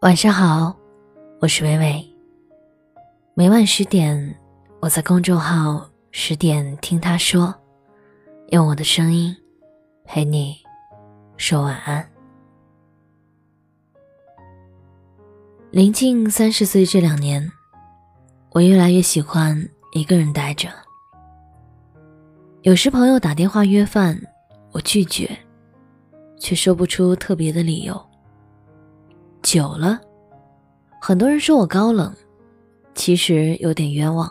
晚上好，我是微微。每晚十点，我在公众号“十点听他说”，用我的声音陪你说晚安。临近三十岁这两年，我越来越喜欢一个人待着。有时朋友打电话约饭，我拒绝，却说不出特别的理由。久了，很多人说我高冷，其实有点冤枉。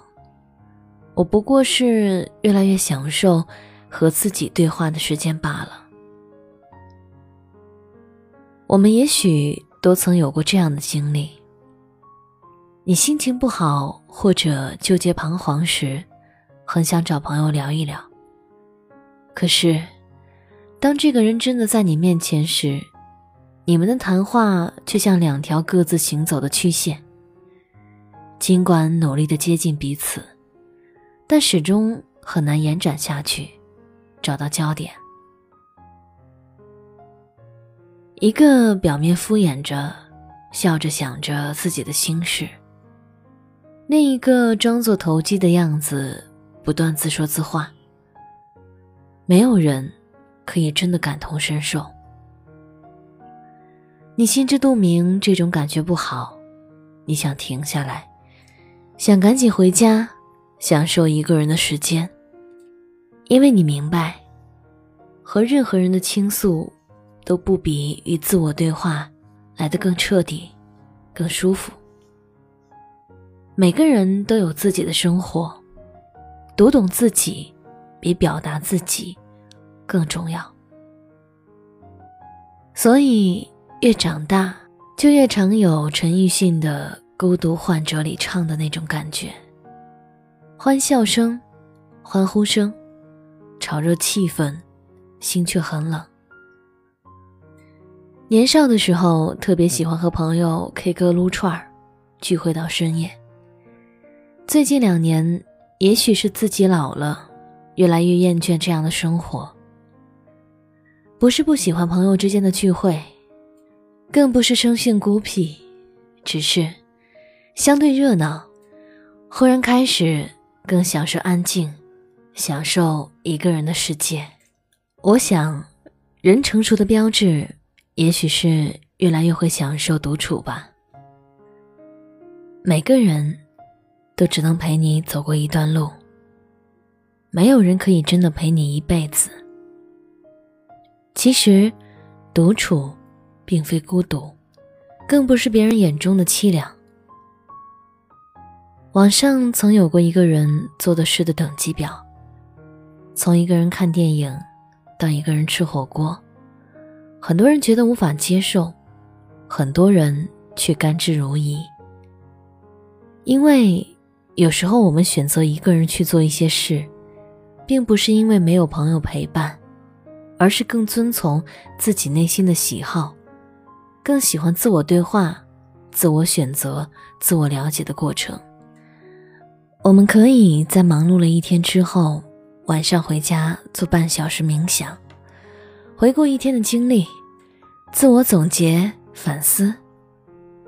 我不过是越来越享受和自己对话的时间罢了。我们也许都曾有过这样的经历：你心情不好或者纠结彷徨时，很想找朋友聊一聊。可是，当这个人真的在你面前时，你们的谈话却像两条各自行走的曲线。尽管努力的接近彼此，但始终很难延展下去，找到焦点。一个表面敷衍着，笑着想着自己的心事；另一个装作投机的样子，不断自说自话。没有人可以真的感同身受。你心知肚明这种感觉不好，你想停下来，想赶紧回家，享受一个人的时间，因为你明白，和任何人的倾诉，都不比与自我对话来得更彻底、更舒服。每个人都有自己的生活，读懂自己，比表达自己更重要。所以。越长大，就越常有陈奕迅的《孤独患者》里唱的那种感觉：欢笑声、欢呼声，炒热气氛，心却很冷。年少的时候，特别喜欢和朋友 K 歌撸串儿，聚会到深夜。最近两年，也许是自己老了，越来越厌倦这样的生活。不是不喜欢朋友之间的聚会。更不是生性孤僻，只是相对热闹，忽然开始更享受安静，享受一个人的世界。我想，人成熟的标志，也许是越来越会享受独处吧。每个人都只能陪你走过一段路，没有人可以真的陪你一辈子。其实，独处。并非孤独，更不是别人眼中的凄凉。网上曾有过一个人做的事的等级表，从一个人看电影，到一个人吃火锅，很多人觉得无法接受，很多人却甘之如饴。因为有时候我们选择一个人去做一些事，并不是因为没有朋友陪伴，而是更遵从自己内心的喜好。更喜欢自我对话、自我选择、自我了解的过程。我们可以在忙碌了一天之后，晚上回家做半小时冥想，回顾一天的经历，自我总结反思；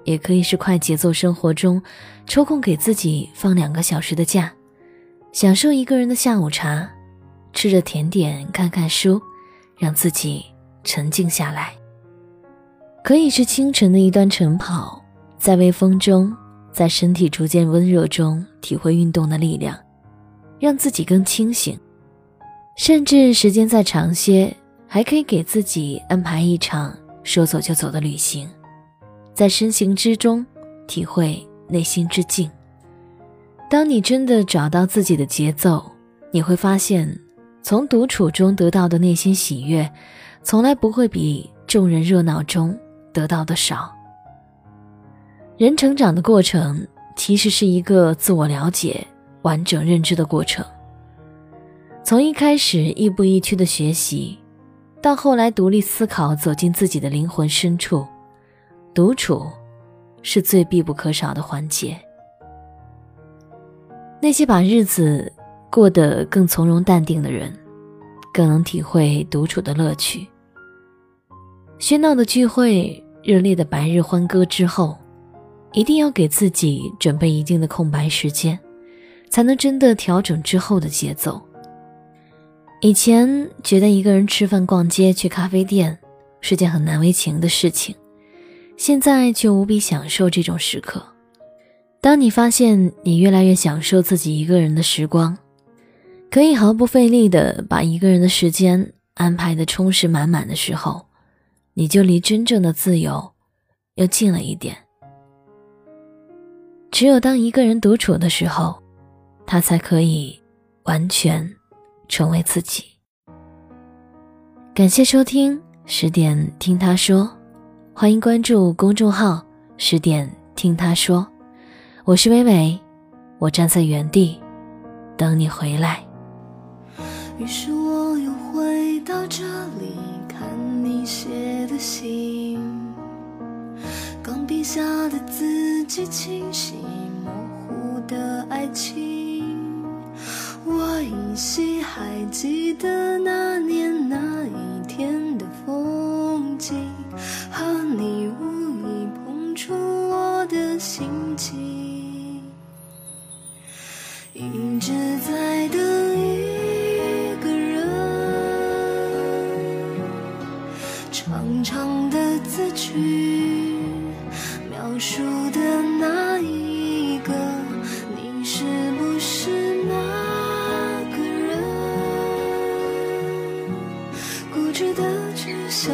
也可以是快节奏生活中，抽空给自己放两个小时的假，享受一个人的下午茶，吃着甜点看看书，让自己沉静下来。可以是清晨的一段晨跑，在微风中，在身体逐渐温热中，体会运动的力量，让自己更清醒。甚至时间再长些，还可以给自己安排一场说走就走的旅行，在身行之中，体会内心之静。当你真的找到自己的节奏，你会发现，从独处中得到的内心喜悦，从来不会比众人热闹中。得到的少。人成长的过程其实是一个自我了解、完整认知的过程。从一开始亦步亦趋的学习，到后来独立思考，走进自己的灵魂深处，独处是最必不可少的环节。那些把日子过得更从容淡定的人，更能体会独处的乐趣。喧闹的聚会热烈的白日欢歌之后，一定要给自己准备一定的空白时间，才能真的调整之后的节奏。以前觉得一个人吃饭、逛街、去咖啡店是件很难为情的事情，现在却无比享受这种时刻。当你发现你越来越享受自己一个人的时光，可以毫不费力的把一个人的时间安排的充实满满的时候，你就离真正的自由又近了一点。只有当一个人独处的时候，他才可以完全成为自己。感谢收听十点听他说，欢迎关注公众号十点听他说。我是微微，我站在原地等你回来。于是我又回到这里，你写的信，钢笔下的字迹清晰，模糊的爱情。我依稀还记得那长长的字句，描述的那一个，你是不是那个人？固执的只想，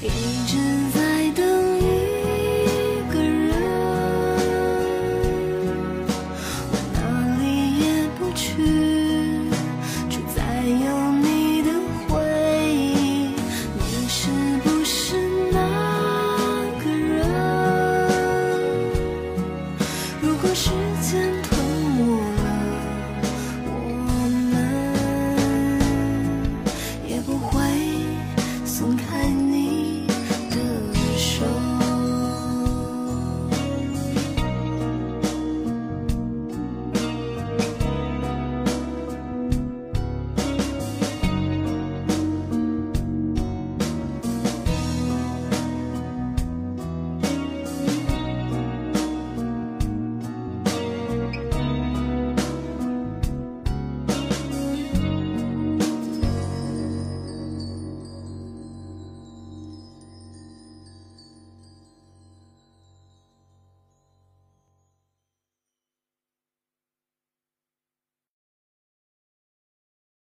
一直